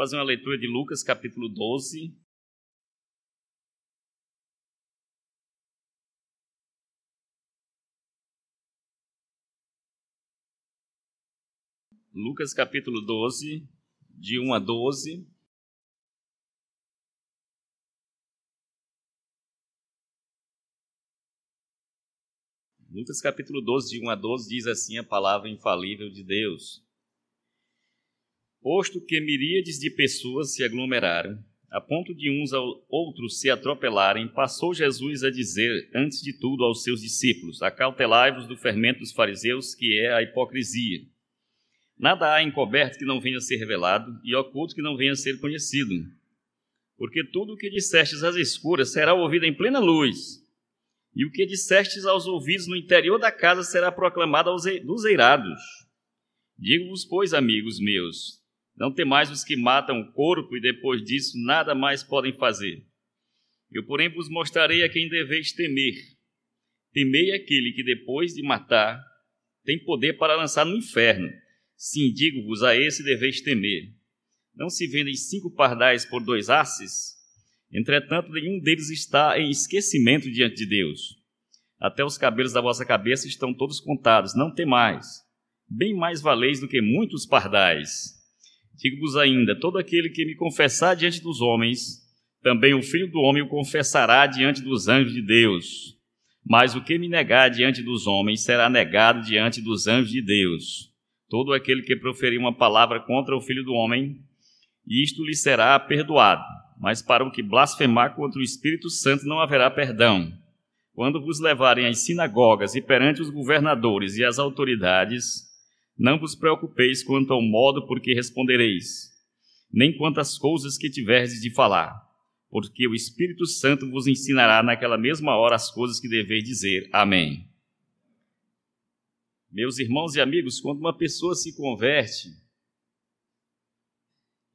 fazer uma leitura de Lucas capítulo 12. Lucas capítulo 12, de 1 a 12. Lucas capítulo 12, de 1 a 12, diz assim a palavra infalível de Deus. Posto que miríades de pessoas se aglomeraram, a ponto de uns ao outros se atropelarem, passou Jesus a dizer, antes de tudo, aos seus discípulos: Acautelai-vos do fermento dos fariseus, que é a hipocrisia. Nada há encoberto que não venha a ser revelado, e oculto que não venha a ser conhecido. Porque tudo o que dissestes às escuras será ouvido em plena luz, e o que dissestes aos ouvidos no interior da casa será proclamado aos dos eirados. Digo-vos, pois, amigos meus, não temais os que matam o corpo e depois disso nada mais podem fazer. Eu, porém, vos mostrarei a quem deveis temer. Temei aquele que, depois de matar, tem poder para lançar no inferno. Sim, digo-vos, a esse deveis temer. Não se vendem cinco pardais por dois asses? Entretanto, nenhum deles está em esquecimento diante de Deus. Até os cabelos da vossa cabeça estão todos contados, não temais. Bem mais valeis do que muitos pardais. Digo-vos ainda: todo aquele que me confessar diante dos homens, também o Filho do Homem o confessará diante dos anjos de Deus. Mas o que me negar diante dos homens será negado diante dos anjos de Deus. Todo aquele que proferir uma palavra contra o Filho do Homem, isto lhe será perdoado. Mas para o que blasfemar contra o Espírito Santo não haverá perdão. Quando vos levarem às sinagogas e perante os governadores e as autoridades, não vos preocupeis quanto ao modo por que respondereis, nem quanto às coisas que tiverdes de falar, porque o Espírito Santo vos ensinará naquela mesma hora as coisas que deveis dizer. Amém. Meus irmãos e amigos, quando uma pessoa se converte,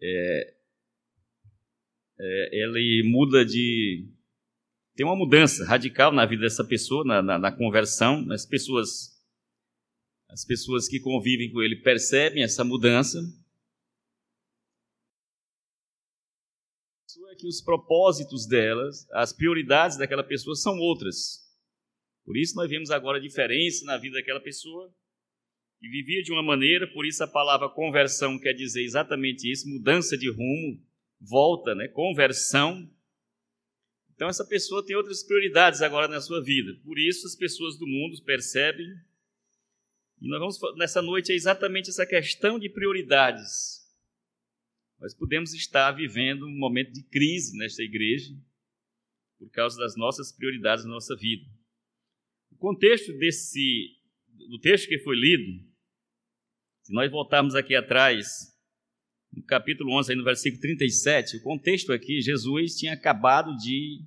é, é, muda de. Tem uma mudança radical na vida dessa pessoa, na, na, na conversão. As pessoas, as pessoas que convivem com ele percebem essa mudança. É que os propósitos delas, as prioridades daquela pessoa são outras. Por isso nós vemos agora a diferença na vida daquela pessoa que vivia de uma maneira, por isso a palavra conversão quer dizer exatamente isso, mudança de rumo, volta, né? Conversão. Então essa pessoa tem outras prioridades agora na sua vida. Por isso as pessoas do mundo percebem. E nós vamos nessa noite é exatamente essa questão de prioridades. Nós podemos estar vivendo um momento de crise nesta igreja por causa das nossas prioridades na nossa vida. O contexto desse do texto que foi lido, se nós voltarmos aqui atrás, no capítulo 11, aí no versículo 37, o contexto aqui, Jesus tinha acabado de,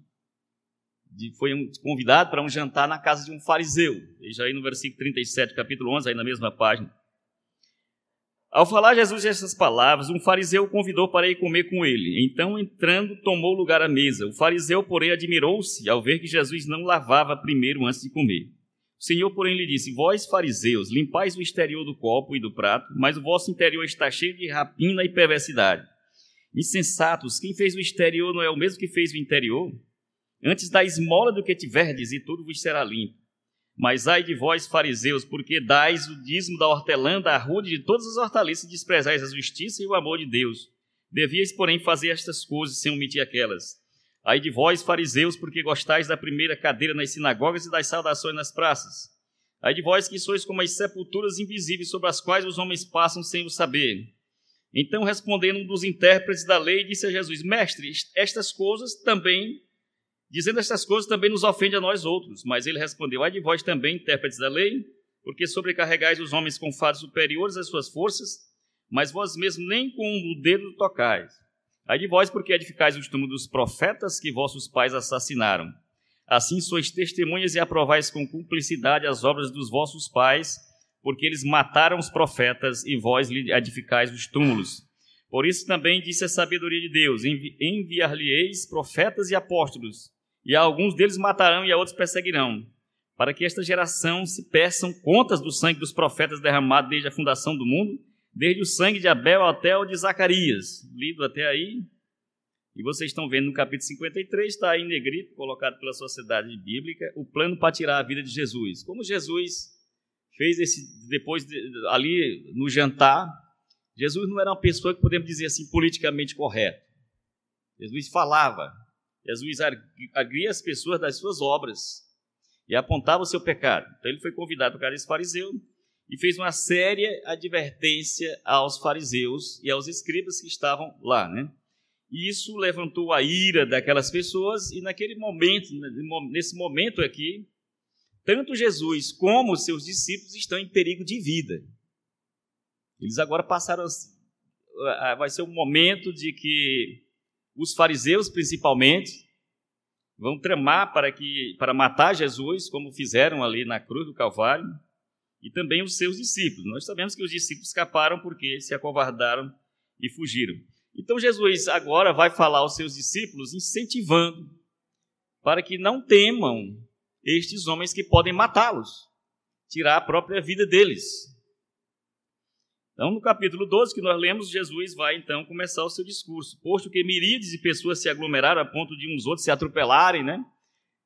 de foi convidado para um jantar na casa de um fariseu. Veja aí no versículo 37, capítulo 11, aí na mesma página. Ao falar Jesus essas palavras, um fariseu o convidou para ir comer com ele. Então, entrando, tomou lugar à mesa. O fariseu, porém, admirou-se ao ver que Jesus não lavava primeiro antes de comer. O Senhor, porém, lhe disse: Vós, fariseus, limpais o exterior do copo e do prato, mas o vosso interior está cheio de rapina e perversidade. Insensatos, quem fez o exterior não é o mesmo que fez o interior? Antes da esmola do que tiverdes, e tudo vos será limpo. Mas ai de vós, fariseus, porque dais o dízimo da hortelã, da arrude, de todas as hortaliças, e desprezais a justiça e o amor de Deus. Devias, porém, fazer estas coisas sem omitir aquelas. Ai de vós, fariseus, porque gostais da primeira cadeira nas sinagogas e das saudações nas praças. Ai de vós que sois como as sepulturas invisíveis sobre as quais os homens passam sem o saber. Então, respondendo um dos intérpretes da lei, disse a Jesus: Mestre, estas coisas também, dizendo estas coisas, também nos ofende a nós outros. Mas ele respondeu: Ai de vós também, intérpretes da lei, porque sobrecarregais os homens com fados superiores às suas forças, mas vós mesmos nem com o dedo tocais. Ai de vós, porque edificais os túmulos dos profetas que vossos pais assassinaram. Assim sois testemunhas e aprovais com cumplicidade as obras dos vossos pais, porque eles mataram os profetas e vós lhe edificais os túmulos. Por isso também disse a sabedoria de Deus: envi enviar-lhe-eis profetas e apóstolos, e a alguns deles matarão e a outros perseguirão, para que esta geração se peçam contas do sangue dos profetas derramado desde a fundação do mundo, desde o sangue de Abel até o de Zacarias. Lido até aí. E vocês estão vendo no capítulo 53, está aí em negrito, colocado pela Sociedade Bíblica, o plano para tirar a vida de Jesus. Como Jesus fez esse, depois, ali no jantar, Jesus não era uma pessoa que podemos dizer assim, politicamente correto. Jesus falava, Jesus agria as pessoas das suas obras e apontava o seu pecado. Então ele foi convidado para esse fariseu e fez uma séria advertência aos fariseus e aos escribas que estavam lá, né? E isso levantou a ira daquelas pessoas e naquele momento, nesse momento aqui, tanto Jesus como os seus discípulos estão em perigo de vida. Eles agora passaram vai ser um momento de que os fariseus principalmente vão tramar para que para matar Jesus, como fizeram ali na cruz do Calvário, e também os seus discípulos. Nós sabemos que os discípulos escaparam porque se acovardaram e fugiram. Então Jesus agora vai falar aos seus discípulos, incentivando para que não temam estes homens que podem matá-los, tirar a própria vida deles. Então, no capítulo 12 que nós lemos, Jesus vai então começar o seu discurso. Posto que miríades de pessoas se aglomeraram a ponto de uns outros se atropelarem, né?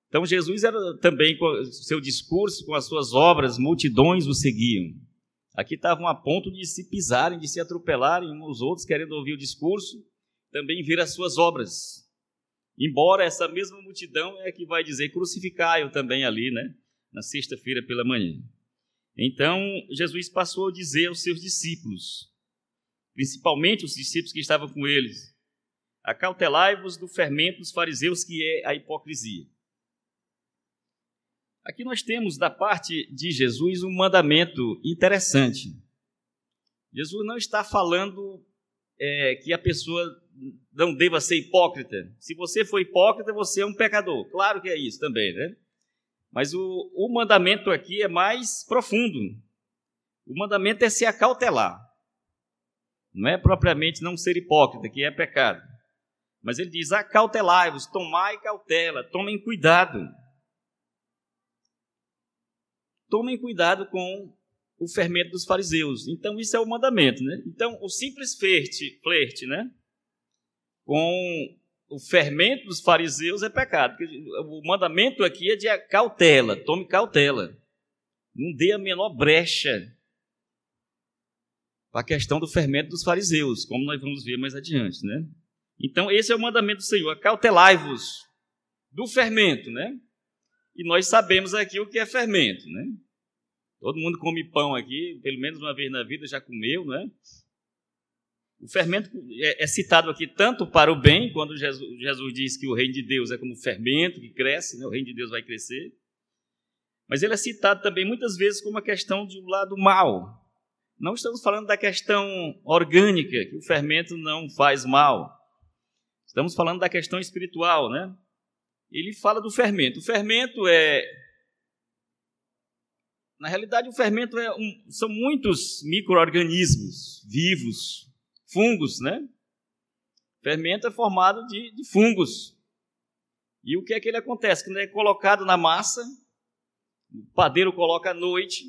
Então, Jesus era também com seu discurso, com as suas obras, multidões o seguiam. Aqui estavam a ponto de se pisarem, de se atropelarem uns aos outros, querendo ouvir o discurso, também ver as suas obras. Embora essa mesma multidão é que vai dizer crucificai-o também ali, né? Na sexta-feira pela manhã. Então, Jesus passou a dizer aos seus discípulos, principalmente os discípulos que estavam com eles: Acautelai-vos do fermento dos fariseus, que é a hipocrisia. Aqui nós temos da parte de Jesus um mandamento interessante. Jesus não está falando é, que a pessoa não deva ser hipócrita. Se você for hipócrita, você é um pecador. Claro que é isso também, né? Mas o, o mandamento aqui é mais profundo. O mandamento é se acautelar. Não é propriamente não ser hipócrita, que é pecado. Mas ele diz: acautelai-vos, tomai cautela, tomem cuidado. Tomem cuidado com o fermento dos fariseus. Então, isso é o mandamento, né? Então, o simples flerte, flerte né? Com o fermento dos fariseus é pecado. O mandamento aqui é de cautela, tome cautela. Não dê a menor brecha para a questão do fermento dos fariseus, como nós vamos ver mais adiante, né? Então, esse é o mandamento do Senhor, cautelai-vos do fermento, né? E nós sabemos aqui o que é fermento, né? Todo mundo come pão aqui, pelo menos uma vez na vida já comeu, né? O fermento é, é, citado aqui tanto para o bem, quando Jesus, Jesus, diz que o reino de Deus é como fermento que cresce, né? o reino de Deus vai crescer. Mas ele é citado também muitas vezes como uma questão de um lado mal. Não estamos falando da questão orgânica, que o fermento não faz mal. Estamos falando da questão espiritual, né? Ele fala do fermento. O fermento é. Na realidade, o fermento é um... são muitos micro-organismos vivos fungos, né? Fermento é formado de, de fungos. E o que é que ele acontece? Quando é colocado na massa, o padeiro coloca à noite,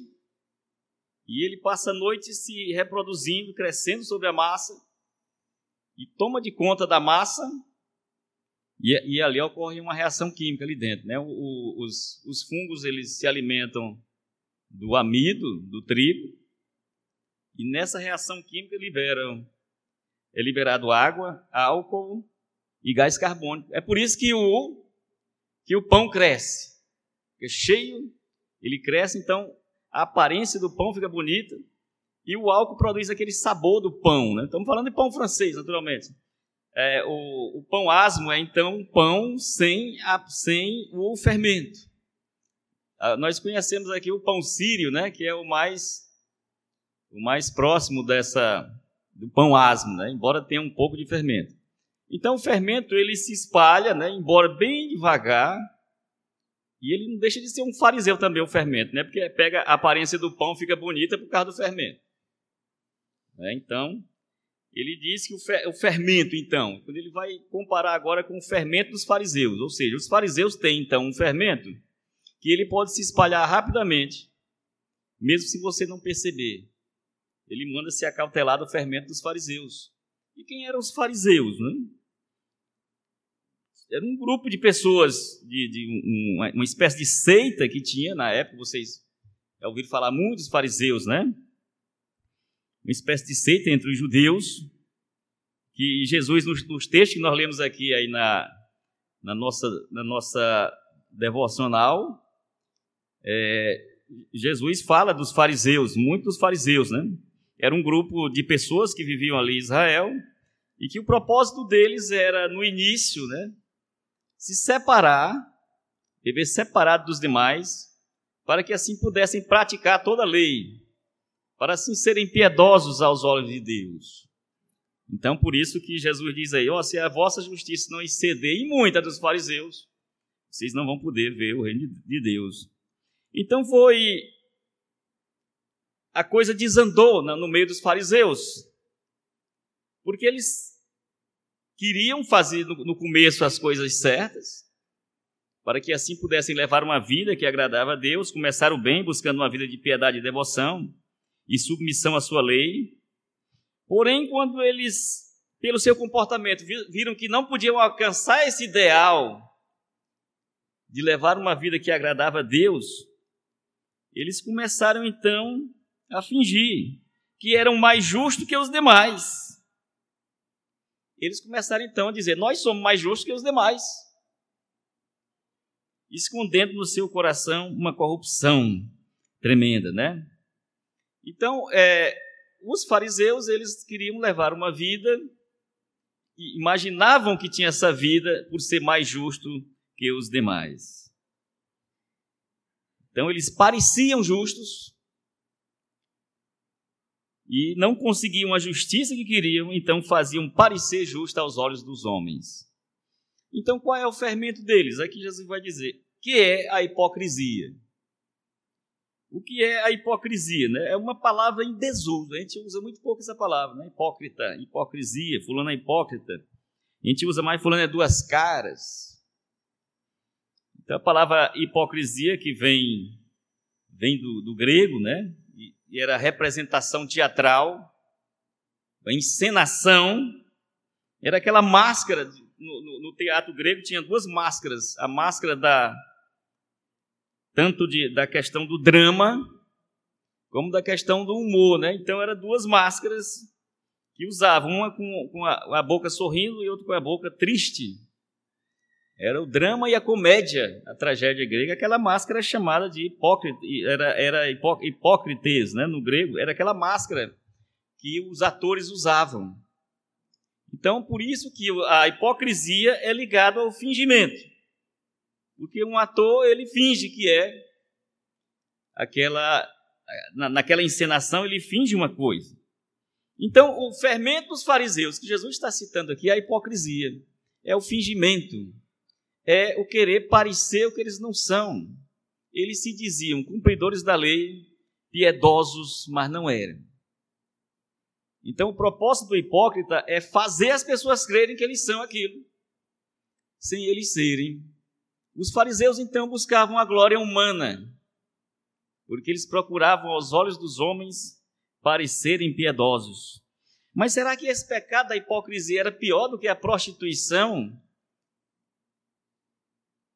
e ele passa a noite se reproduzindo, crescendo sobre a massa, e toma de conta da massa, e, e ali ocorre uma reação química ali dentro. Né? O, os, os fungos eles se alimentam do amido, do trigo, e nessa reação química liberam é liberado água, álcool e gás carbônico. É por isso que o, que o pão cresce. É cheio, ele cresce, então a aparência do pão fica bonita e o álcool produz aquele sabor do pão. Né? Estamos falando de pão francês, naturalmente. É, o, o, pão asmo é então um pão sem, a, sem o fermento. Ah, nós conhecemos aqui o pão sírio, né, que é o mais, o mais próximo dessa, do pão asmo, né? embora tenha um pouco de fermento. Então o fermento ele se espalha, né? embora bem devagar, e ele não deixa de ser um fariseu também, o fermento, né? porque pega a aparência do pão, fica bonita por causa do fermento. É, então, ele diz que o fermento, então, quando ele vai comparar agora com o fermento dos fariseus, ou seja, os fariseus têm então um fermento que ele pode se espalhar rapidamente, mesmo se você não perceber. Ele manda se acautelar do fermento dos fariseus. E quem eram os fariseus? Né? Era um grupo de pessoas, de, de uma, uma espécie de seita que tinha na época, vocês já ouviram falar muito dos fariseus, né? Uma espécie de seita entre os judeus, que Jesus, nos, nos textos que nós lemos aqui aí na, na, nossa, na nossa devocional, é, Jesus fala dos fariseus, muitos dos fariseus, né? Era um grupo de pessoas que viviam ali em Israel e que o propósito deles era, no início, né, se separar, viver separado dos demais, para que assim pudessem praticar toda a lei, para assim serem piedosos aos olhos de Deus. Então, por isso que Jesus diz aí: ó, oh, se a vossa justiça não exceder em muita dos fariseus, vocês não vão poder ver o reino de Deus. Então foi. A coisa desandou no meio dos fariseus, porque eles queriam fazer no começo as coisas certas, para que assim pudessem levar uma vida que agradava a Deus, começaram bem, buscando uma vida de piedade e devoção e submissão à sua lei. Porém, quando eles, pelo seu comportamento, viram que não podiam alcançar esse ideal de levar uma vida que agradava a Deus, eles começaram então a fingir que eram mais justos que os demais. Eles começaram então a dizer: Nós somos mais justos que os demais, escondendo no seu coração uma corrupção tremenda, né? Então, é, os fariseus eles queriam levar uma vida e imaginavam que tinha essa vida por ser mais justo que os demais. Então eles pareciam justos e não conseguiam a justiça que queriam, então faziam parecer justa aos olhos dos homens. Então qual é o fermento deles? Aqui Jesus vai dizer que é a hipocrisia. O que é a hipocrisia? Né? É uma palavra em desuso. A gente usa muito pouco essa palavra, né? Hipócrita, hipocrisia, fulano é hipócrita. A gente usa mais fulano é duas caras. Então, a palavra hipocrisia, que vem, vem do, do grego, né? E, era representação teatral, a encenação, era aquela máscara. No, no, no, teatro grego tinha duas máscaras: a máscara da tanto de, da questão do drama, como da questão do humor, né? Então, eram duas máscaras que usavam, uma com, com a, a boca sorrindo e outra com a boca triste. Era o drama e a comédia, a tragédia grega, aquela máscara chamada de hipócrita, era, era hipó, hipócrites, né, no grego, era aquela máscara que os atores usavam. Então, por isso que a hipocrisia é ligada ao fingimento. Porque um ator, ele finge que é aquela naquela encenação ele finge uma coisa. Então, o fermento dos fariseus que Jesus está citando aqui é a hipocrisia, é o fingimento é o querer parecer o que eles não são. Eles se diziam cumpridores da lei, piedosos, mas não eram. Então, o propósito do hipócrita é fazer as pessoas crerem que eles são aquilo, sem eles serem. Os fariseus, então, buscavam a glória humana, porque eles procuravam aos olhos dos homens parecerem piedosos. Mas será que esse pecado da hipocrisia era pior do que a prostituição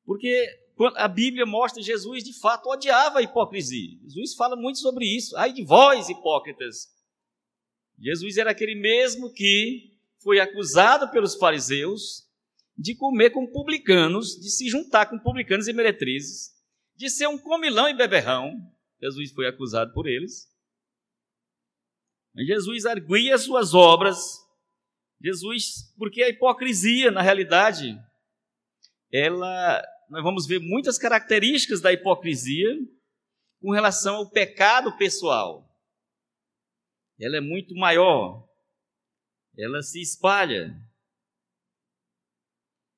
porque a Bíblia mostra que Jesus de fato odiava a hipocrisia. Jesus fala muito sobre isso. Ai de vós, hipócritas. Jesus era aquele mesmo que foi acusado pelos fariseus de comer com publicanos, de se juntar com publicanos e meretrizes, de ser um comilão e beberrão. Jesus foi acusado por eles. Mas Jesus arguia suas obras. Jesus, porque a hipocrisia, na realidade, ela nós vamos ver muitas características da hipocrisia com relação ao pecado pessoal. Ela é muito maior, ela se espalha.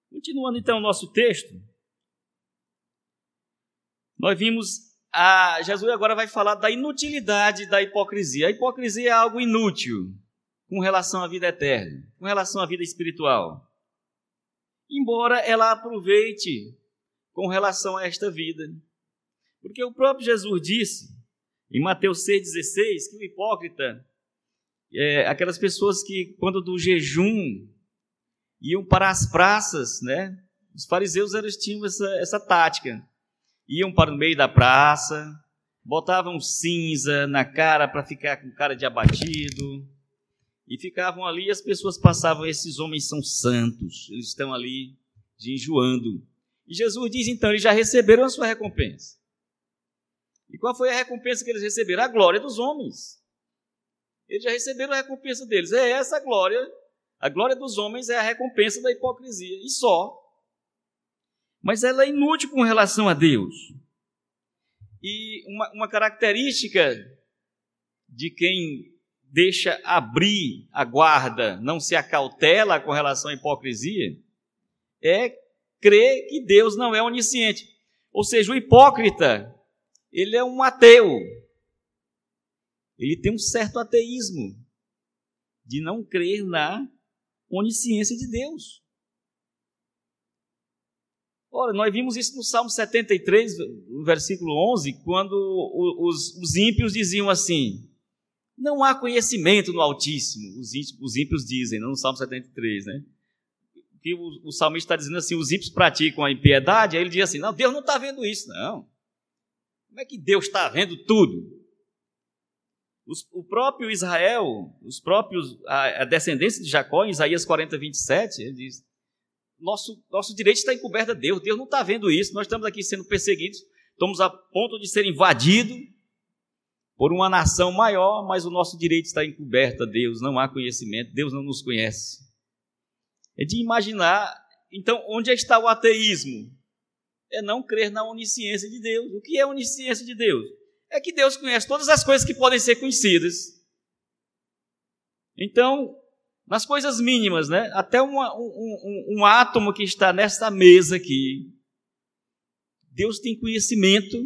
Continuando então o nosso texto, nós vimos a Jesus agora vai falar da inutilidade da hipocrisia. A hipocrisia é algo inútil com relação à vida eterna, com relação à vida espiritual. Embora ela aproveite com relação a esta vida. Porque o próprio Jesus disse, em Mateus 6,16, que o hipócrita é, aquelas pessoas que, quando do jejum, iam para as praças, né? Os fariseus eles tinham essa, essa tática. Iam para o meio da praça, botavam cinza na cara para ficar com cara de abatido, e ficavam ali as pessoas passavam, esses homens são santos, eles estão ali jejuando. E Jesus diz então, eles já receberam a sua recompensa. E qual foi a recompensa que eles receberam? A glória dos homens. Eles já receberam a recompensa deles. É essa a glória. A glória dos homens é a recompensa da hipocrisia. E só. Mas ela é inútil com relação a Deus. E uma, uma característica de quem deixa abrir a guarda, não se acautela com relação à hipocrisia, é crer que Deus não é onisciente. Ou seja, o hipócrita ele é um ateu. Ele tem um certo ateísmo de não crer na onisciência de Deus. Ora, nós vimos isso no Salmo 73, no versículo 11, quando os, os ímpios diziam assim: Não há conhecimento no Altíssimo. Os ímpios, os ímpios dizem, não no Salmo 73, né? Que o, o salmista está dizendo assim: os ímpios praticam a impiedade, aí ele diz assim: Não, Deus não está vendo isso, não. Como é que Deus está vendo tudo? Os, o próprio Israel, os próprios, a, a, descendência de Jacó, em Isaías 40, 27, ele diz: nosso, nosso direito está encoberto a Deus, Deus não está vendo isso, nós estamos aqui sendo perseguidos, estamos a ponto de ser invadidos por uma nação maior, mas o nosso direito está encoberto a Deus, não há conhecimento, Deus não nos conhece. É de imaginar, então, onde está o ateísmo? é não crer na onisciência de Deus. O que é onisciência de Deus? É que Deus conhece todas as coisas que podem ser conhecidas. Então, nas coisas mínimas, né? até uma, um, um, um átomo que está nesta mesa aqui, Deus tem conhecimento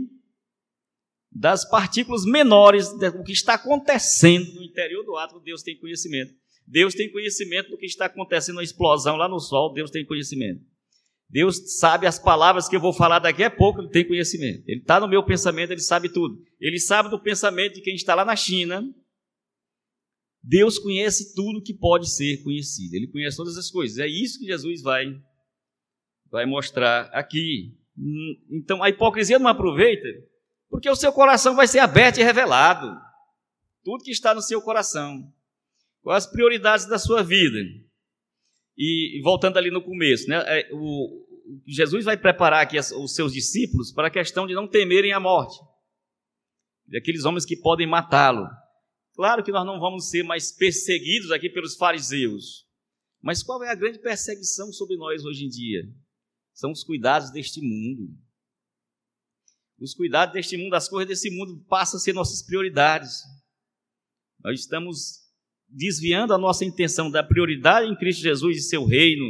das partículas menores, do que está acontecendo no interior do átomo, Deus tem conhecimento. Deus tem conhecimento do que está acontecendo na explosão lá no Sol, Deus tem conhecimento. Deus sabe as palavras que eu vou falar daqui a pouco, ele tem conhecimento. Ele está no meu pensamento, ele sabe tudo. Ele sabe do pensamento de quem está lá na China. Deus conhece tudo que pode ser conhecido. Ele conhece todas as coisas. É isso que Jesus vai, vai mostrar aqui. Então a hipocrisia não aproveita, porque o seu coração vai ser aberto e revelado. Tudo que está no seu coração. Quais as prioridades da sua vida? E voltando ali no começo, né, é, o, Jesus vai preparar aqui os seus discípulos para a questão de não temerem a morte, daqueles homens que podem matá-lo. Claro que nós não vamos ser mais perseguidos aqui pelos fariseus, mas qual é a grande perseguição sobre nós hoje em dia? São os cuidados deste mundo. Os cuidados deste mundo, as coisas desse mundo passam a ser nossas prioridades. Nós estamos desviando a nossa intenção da prioridade em Cristo Jesus e seu reino,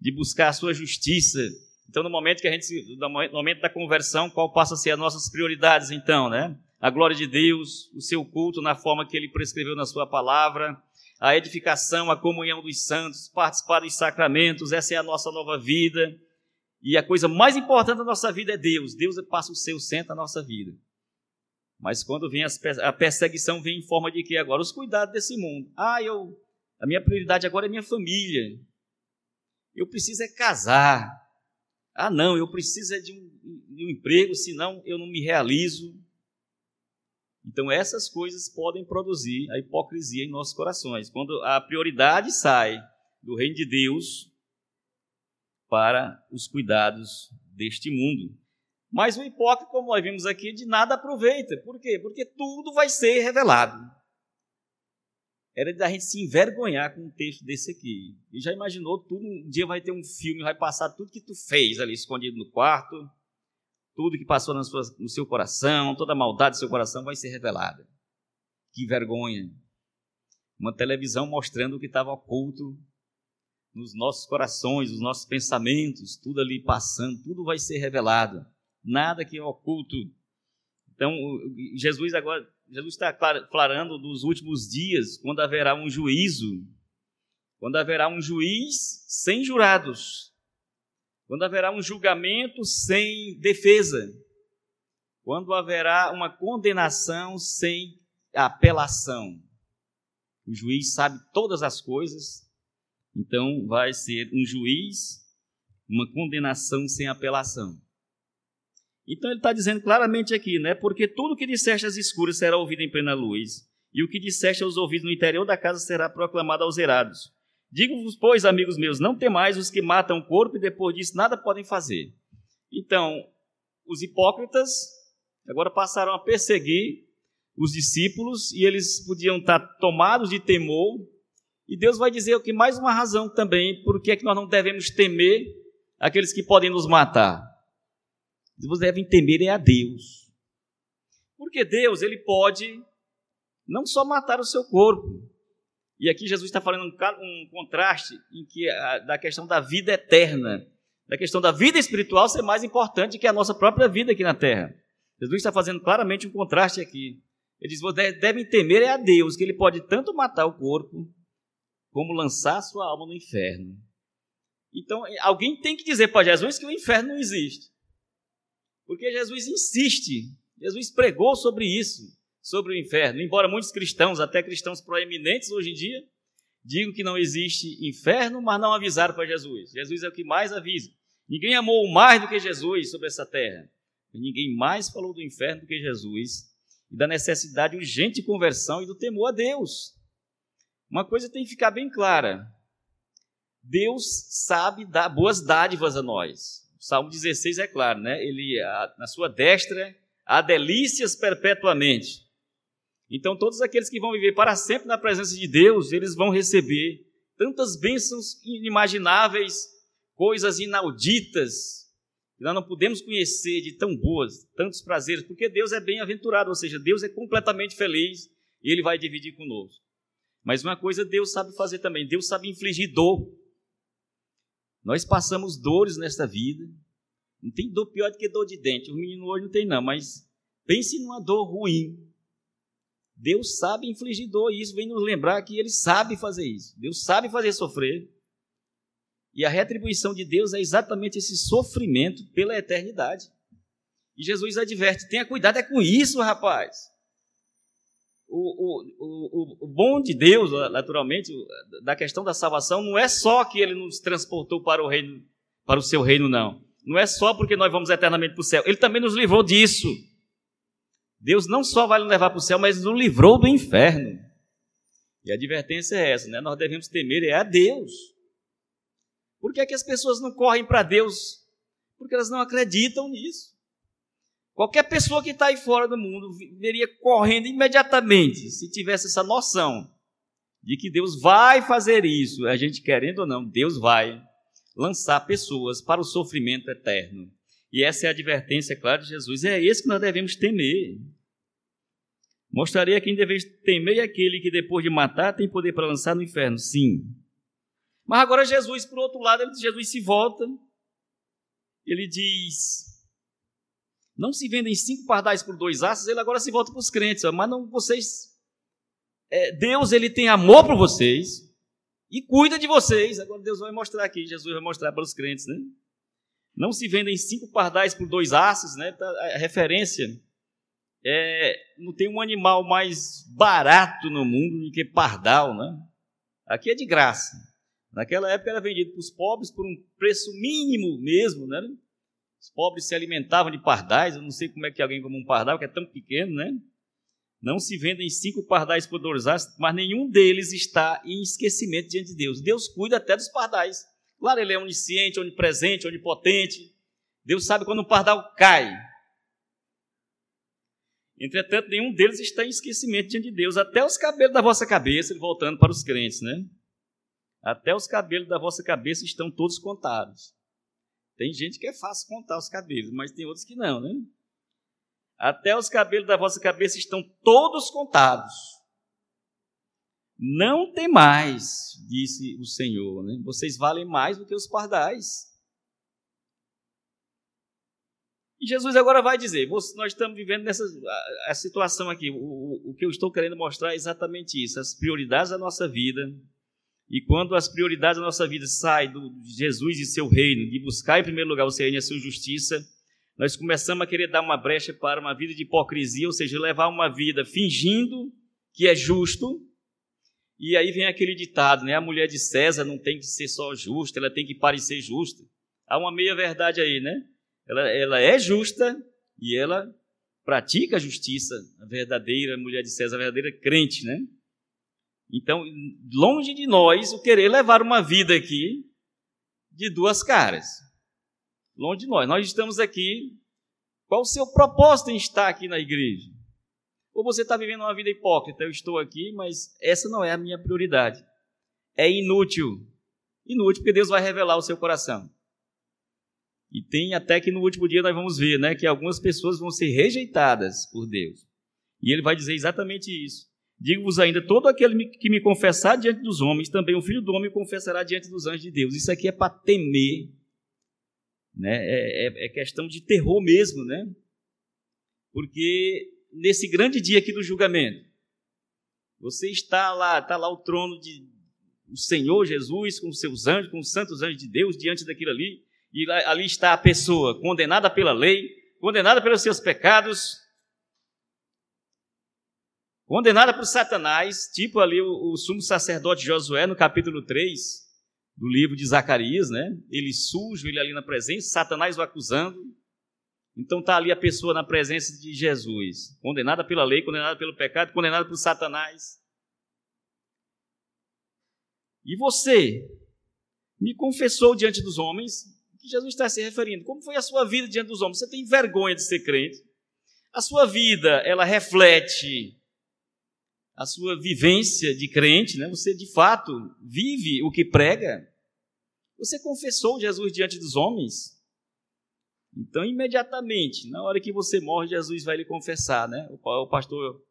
de buscar a sua justiça. Então, no momento que a gente, no momento da conversão, qual passa a ser as nossas prioridades, então, né? A glória de Deus, o seu culto na forma que ele prescreveu na sua palavra, a edificação, a comunhão dos santos, participar dos sacramentos, essa é a nossa nova vida. E a coisa mais importante da nossa vida é Deus. Deus passa o seu centro na nossa vida. Mas quando vem a perseguição, vem em forma de que agora? Os cuidados desse mundo. Ah, eu, a minha prioridade agora é minha família. Eu preciso é casar. Ah, não, eu preciso é de um, de um emprego, senão eu não me realizo. Então, essas coisas podem produzir a hipocrisia em nossos corações. Quando a prioridade sai do reino de Deus para os cuidados deste mundo. Mas o hipócrita, como nós vimos aqui, de nada aproveita. Por quê? Porque tudo vai ser revelado. Era da gente se envergonhar com um texto desse aqui. E já imaginou tudo, um dia vai ter um filme, vai passar tudo que tu fez ali escondido no quarto, tudo que passou no seu coração, toda a maldade do seu coração vai ser revelada. Que vergonha. Uma televisão mostrando o que estava oculto nos nossos corações, nos nossos pensamentos, tudo ali passando, tudo vai ser revelado nada que é oculto. Então, Jesus agora, Jesus está falando dos últimos dias, quando haverá um juízo, quando haverá um juiz sem jurados, quando haverá um julgamento sem defesa, quando haverá uma condenação sem apelação. O juiz sabe todas as coisas, então vai ser um juiz, uma condenação sem apelação. Então ele está dizendo claramente aqui, né? Porque tudo que disseste às escuras será ouvido em plena luz, e o que disseste aos ouvidos no interior da casa será proclamado aos erados. Digo-vos, pois, amigos meus, não temais os que matam o corpo e depois disso nada podem fazer. Então, os hipócritas agora passaram a perseguir os discípulos e eles podiam estar tomados de temor. E Deus vai dizer o que mais uma razão também por que é que nós não devemos temer aqueles que podem nos matar. Vocês devem temer é a Deus. Porque Deus, ele pode não só matar o seu corpo. E aqui Jesus está falando um, contraste em que a, da questão da vida eterna, da questão da vida espiritual ser mais importante que a nossa própria vida aqui na terra. Jesus está fazendo claramente um contraste aqui. Ele diz: devem temer é a Deus, que ele pode tanto matar o corpo, como lançar sua alma no inferno. Então, alguém tem que dizer para Jesus que o inferno não existe. Porque Jesus insiste, Jesus pregou sobre isso, sobre o inferno. Embora muitos cristãos, até cristãos proeminentes hoje em dia, digam que não existe inferno, mas não avisaram para Jesus. Jesus é o que mais avisa. Ninguém amou mais do que Jesus sobre essa terra. Ninguém mais falou do inferno do que Jesus e da necessidade urgente de conversão e do temor a Deus. Uma coisa tem que ficar bem clara: Deus sabe dar boas dádivas a nós. Salmo 16 é claro, né? Ele, na sua destra, há delícias perpetuamente. Então, todos aqueles que vão viver para sempre na presença de Deus, eles vão receber tantas bênçãos inimagináveis, coisas inauditas, que nós não podemos conhecer de tão boas, tantos prazeres, porque Deus é bem-aventurado, ou seja, Deus é completamente feliz e Ele vai dividir conosco. Mas uma coisa Deus sabe fazer também, Deus sabe infligir dor. Nós passamos dores nesta vida. Não tem dor pior do que dor de dente. O menino hoje não tem, não, mas pense numa dor ruim. Deus sabe infligir dor, e isso vem nos lembrar que Ele sabe fazer isso. Deus sabe fazer sofrer. E a retribuição de Deus é exatamente esse sofrimento pela eternidade. E Jesus adverte: tenha cuidado, é com isso, rapaz o, o, o, bom de Deus, naturalmente, da questão da salvação, não é só que ele nos transportou para o reino, para o seu reino, não. Não é só porque nós vamos eternamente para o céu. Ele também nos livrou disso. Deus não só vai nos levar para o céu, mas nos livrou do inferno. E a advertência é essa, né? Nós devemos temer é a Deus. Por que, é que as pessoas não correm para Deus? Porque elas não acreditam nisso. Qualquer pessoa que está aí fora do mundo viria correndo imediatamente se tivesse essa noção de que Deus vai fazer isso, a gente querendo ou não, Deus vai lançar pessoas para o sofrimento eterno. E essa é a advertência clara de Jesus. É esse que nós devemos temer. Mostraria quem deve temer aquele que depois de matar tem poder para lançar no inferno. Sim. Mas agora Jesus, por outro lado, Jesus se volta. Ele diz: não se vendem cinco pardais por dois aços, ele agora se volta para os crentes. Mas não, vocês. É, Deus ele tem amor por vocês e cuida de vocês. Agora Deus vai mostrar aqui, Jesus vai mostrar para os crentes, né? Não se vendem cinco pardais por dois aços, né? Tá, a referência é, não tem um animal mais barato no mundo do que pardal, né? Aqui é de graça. Naquela época era vendido para os pobres por um preço mínimo mesmo, né? Os pobres se alimentavam de pardais. Eu não sei como é que alguém come um pardal, que é tão pequeno, né? Não se vendem cinco pardais por dois mas nenhum deles está em esquecimento diante de Deus. Deus cuida até dos pardais. Claro, ele é onisciente, onipresente, onipotente. Deus sabe quando um pardal cai. Entretanto, nenhum deles está em esquecimento diante de Deus. Até os cabelos da vossa cabeça, voltando para os crentes, né? Até os cabelos da vossa cabeça estão todos contados. Tem gente que é fácil contar os cabelos, mas tem outros que não, né? Até os cabelos da vossa cabeça estão todos contados. Não tem mais, disse o Senhor, né? Vocês valem mais do que os pardais. E Jesus agora vai dizer: nós estamos vivendo nessa a, a situação aqui. O, o, o que eu estou querendo mostrar é exatamente isso: as prioridades da nossa vida e quando as prioridades da nossa vida saem do Jesus e seu reino, de buscar em primeiro lugar o seu reino e a sua justiça, nós começamos a querer dar uma brecha para uma vida de hipocrisia, ou seja, levar uma vida fingindo que é justo, E aí vem aquele ditado, né? A mulher de César não tem que ser só justa, ela tem que parecer justa. Há uma meia verdade aí, né? Ela, ela é justa e ela pratica a justiça, a verdadeira mulher de César, a verdadeira crente, né? Então, longe de nós o querer levar uma vida aqui de duas caras. Longe de nós. Nós estamos aqui. Qual o seu propósito em estar aqui na igreja? Ou você está vivendo uma vida hipócrita? Eu estou aqui, mas essa não é a minha prioridade. É inútil. Inútil, porque Deus vai revelar o seu coração. E tem até que no último dia nós vamos ver, né, que algumas pessoas vão ser rejeitadas por Deus. E ele vai dizer exatamente isso. Digo-vos ainda: todo aquele que me confessar diante dos homens, também o filho do homem confessará diante dos anjos de Deus. Isso aqui é para temer. Né? É, é, é questão de terror mesmo, né? Porque nesse grande dia aqui do julgamento, você está lá, está lá o trono de o Senhor Jesus com os seus anjos, com os santos anjos de Deus diante daquilo ali, e ali está a pessoa condenada pela lei, condenada pelos seus pecados, condenada por Satanás, tipo ali o, o sumo sacerdote Josué no capítulo 3 do livro de Zacarias, né? Ele sujo, ele ali na presença, Satanás o acusando. Então está ali a pessoa na presença de Jesus, condenada pela lei, condenada pelo pecado, condenada por Satanás. E você me confessou diante dos homens que Jesus está se referindo. Como foi a sua vida diante dos homens? Você tem vergonha de ser crente? A sua vida, ela reflete a sua vivência de crente, né? Você de fato vive o que prega. Você confessou Jesus diante dos homens. Então, imediatamente, na hora que você morre, Jesus vai lhe confessar, né? O pastor,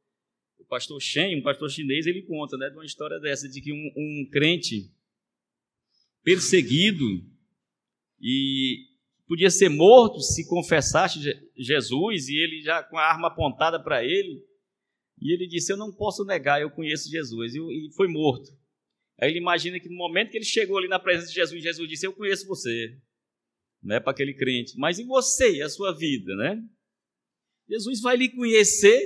o pastor Shen, um pastor chinês, ele conta, né, de uma história dessa de que um, um crente perseguido e podia ser morto se confessasse Jesus e ele já com a arma apontada para ele e ele disse: Eu não posso negar, eu conheço Jesus. E foi morto. Aí ele imagina que no momento que ele chegou ali na presença de Jesus, Jesus disse: Eu conheço você. Né, para aquele crente. Mas e você e a sua vida, né? Jesus vai lhe conhecer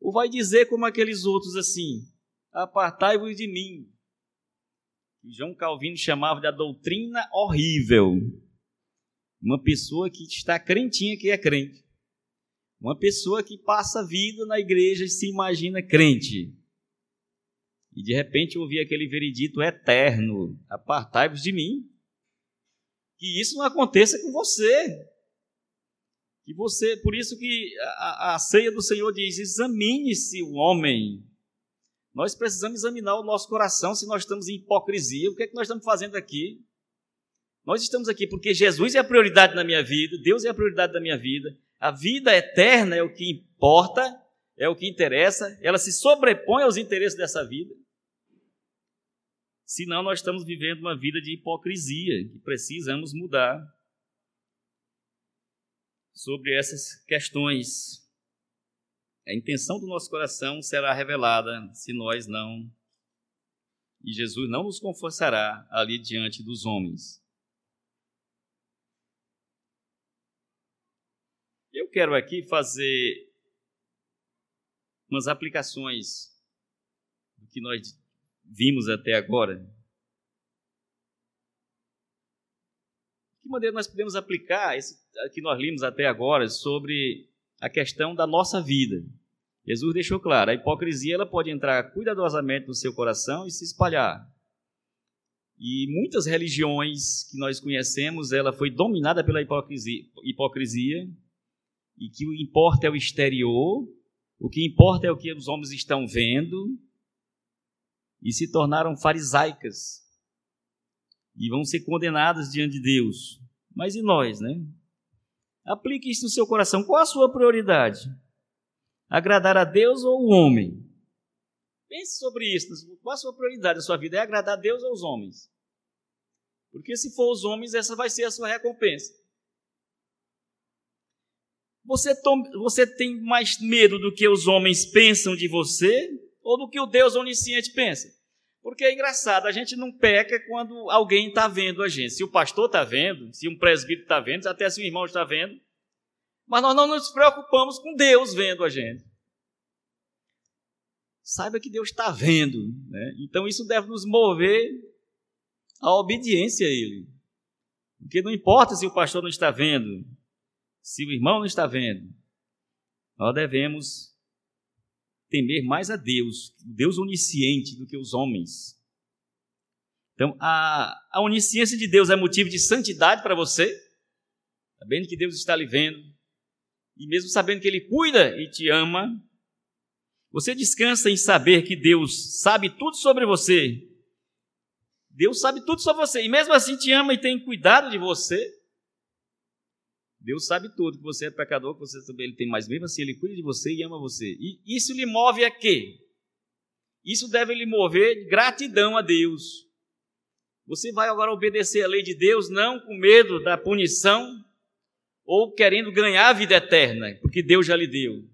ou vai dizer como aqueles outros assim: Apartai-vos de mim. João Calvino chamava de a doutrina horrível. Uma pessoa que está crentinha que é crente. Uma pessoa que passa a vida na igreja e se imagina crente. E de repente ouvir aquele veredito eterno: apartai-vos de mim. Que isso não aconteça com você. Que você, por isso que a, a ceia do Senhor diz: examine-se o homem. Nós precisamos examinar o nosso coração se nós estamos em hipocrisia. O que é que nós estamos fazendo aqui? Nós estamos aqui porque Jesus é a prioridade na minha vida, Deus é a prioridade da minha vida. A vida eterna é o que importa, é o que interessa, ela se sobrepõe aos interesses dessa vida. Senão, nós estamos vivendo uma vida de hipocrisia que precisamos mudar sobre essas questões. A intenção do nosso coração será revelada se nós não. E Jesus não nos confessará ali diante dos homens. Eu quero aqui fazer umas aplicações do que nós vimos até agora. De que maneira nós podemos aplicar esse que nós vimos até agora sobre a questão da nossa vida? Jesus deixou claro, a hipocrisia ela pode entrar cuidadosamente no seu coração e se espalhar. E muitas religiões que nós conhecemos, ela foi dominada pela hipocrisia, hipocrisia e que o importa é o exterior, o que importa é o que os homens estão vendo, e se tornaram farisaicas e vão ser condenadas diante de Deus. Mas e nós, né? Aplique isso no seu coração. Qual a sua prioridade? Agradar a Deus ou o homem? Pense sobre isso. Qual a sua prioridade na sua vida? É agradar a Deus ou os homens? Porque se for os homens, essa vai ser a sua recompensa. Você, você tem mais medo do que os homens pensam de você ou do que o Deus onisciente pensa? Porque é engraçado, a gente não peca quando alguém está vendo a gente. Se o pastor está vendo, se um presbítero está vendo, até se o irmão está vendo. Mas nós não nos preocupamos com Deus vendo a gente. saiba que Deus está vendo. Né? Então isso deve nos mover à obediência a Ele. Porque não importa se o pastor não está vendo, se o irmão não está vendo, nós devemos temer mais a Deus, Deus onisciente, do que os homens. Então, a, a onisciência de Deus é motivo de santidade para você, sabendo que Deus está lhe vendo, e mesmo sabendo que Ele cuida e te ama, você descansa em saber que Deus sabe tudo sobre você. Deus sabe tudo sobre você, e mesmo assim te ama e tem cuidado de você. Deus sabe tudo, que você é pecador, que você também ele tem, mas mesmo assim ele cuida de você e ama você. E isso lhe move a quê? Isso deve lhe mover gratidão a Deus. Você vai agora obedecer a lei de Deus não com medo da punição ou querendo ganhar a vida eterna, porque Deus já lhe deu.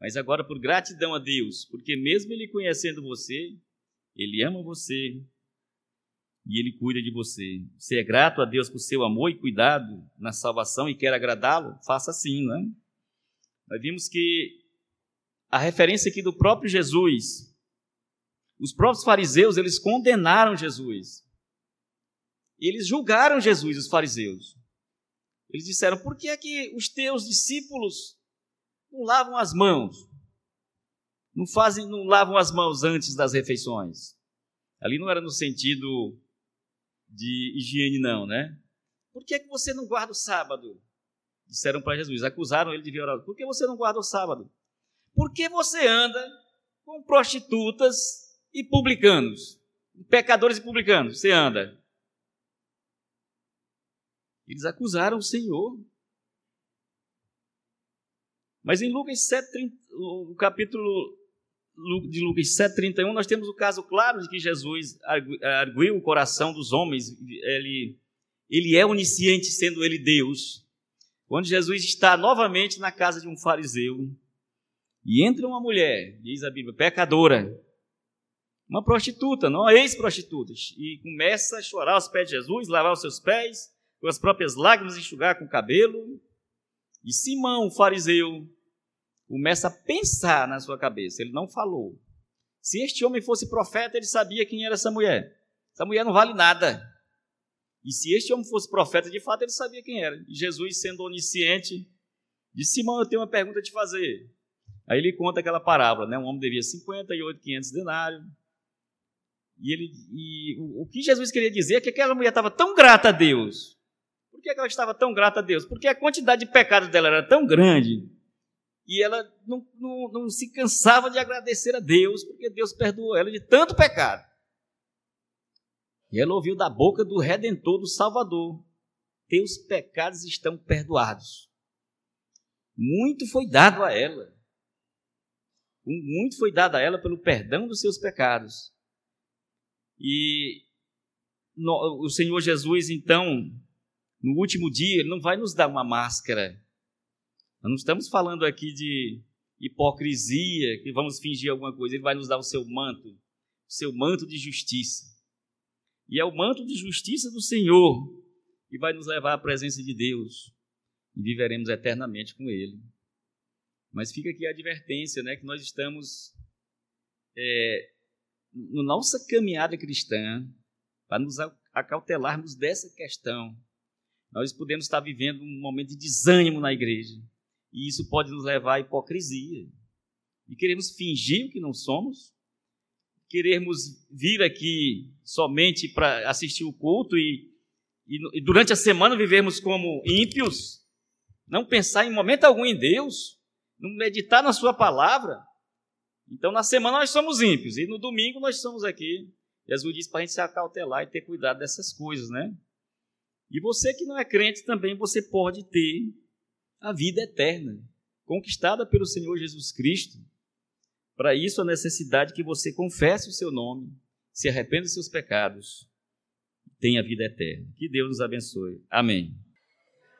Mas agora por gratidão a Deus, porque mesmo ele conhecendo você, ele ama você, e Ele cuida de você. Você é grato a Deus por seu amor e cuidado na salvação e quer agradá-lo? Faça assim, não é? Nós vimos que a referência aqui do próprio Jesus, os próprios fariseus, eles condenaram Jesus. Eles julgaram Jesus, os fariseus. Eles disseram: por que é que os teus discípulos não lavam as mãos? Não fazem, não lavam as mãos antes das refeições? Ali não era no sentido de higiene, não, né? Por que, é que você não guarda o sábado? Disseram para Jesus, acusaram ele de violar. Por que você não guarda o sábado? Por que você anda com prostitutas e publicanos? Pecadores e publicanos, você anda. Eles acusaram o Senhor. Mas em Lucas 7, 30, o capítulo de Lucas 7,31, nós temos o caso claro de que Jesus arguiu o coração dos homens, ele, ele é onisciente, sendo ele Deus. Quando Jesus está novamente na casa de um fariseu, e entra uma mulher, diz a Bíblia, pecadora, uma prostituta, não ex-prostituta, e começa a chorar aos pés de Jesus, lavar os seus pés, com as próprias lágrimas enxugar com o cabelo. E Simão, o fariseu, começa a pensar na sua cabeça. Ele não falou. Se este homem fosse profeta, ele sabia quem era essa mulher. Essa mulher não vale nada. E se este homem fosse profeta, de fato, ele sabia quem era. E Jesus, sendo onisciente, disse: Simão, eu tenho uma pergunta a te fazer. Aí ele conta aquela parábola, né? Um homem devia 58, 500 denários. E, ele, e o, o, que Jesus queria dizer é que aquela mulher estava tão grata a Deus. Por que ela estava tão grata a Deus? Porque a quantidade de pecados dela era tão grande e ela não, não, não se cansava de agradecer a Deus, porque Deus perdoou ela de tanto pecado. E ela ouviu da boca do Redentor, do Salvador: Teus pecados estão perdoados. Muito foi dado a ela. Muito foi dado a ela pelo perdão dos seus pecados. E o Senhor Jesus, então, no último dia, ele não vai nos dar uma máscara nós não estamos falando aqui de hipocrisia, que vamos fingir alguma coisa. Ele vai nos dar o seu manto, o seu manto de justiça. E é o manto de justiça do Senhor que vai nos levar à presença de Deus e viveremos eternamente com Ele. Mas fica aqui a advertência, né, que nós estamos é, na nossa caminhada cristã para nos acautelarmos dessa questão. Nós podemos estar vivendo um momento de desânimo na igreja. E isso pode nos levar à hipocrisia. E queremos fingir o que não somos, queremos vir aqui somente para assistir o culto e, e, e, durante a semana vivermos como ímpios, não pensar em momento algum em Deus, não meditar na Sua palavra. Então, na semana nós somos ímpios e no domingo nós somos aqui. Jesus diz para a gente se acautelar e ter cuidado dessas coisas, né? E você que não é crente também, você pode ter a vida eterna, conquistada pelo Senhor Jesus Cristo. Para isso, a necessidade que você confesse o seu nome, se arrependa dos seus pecados, tenha vida eterna. Que Deus nos abençoe. Amém.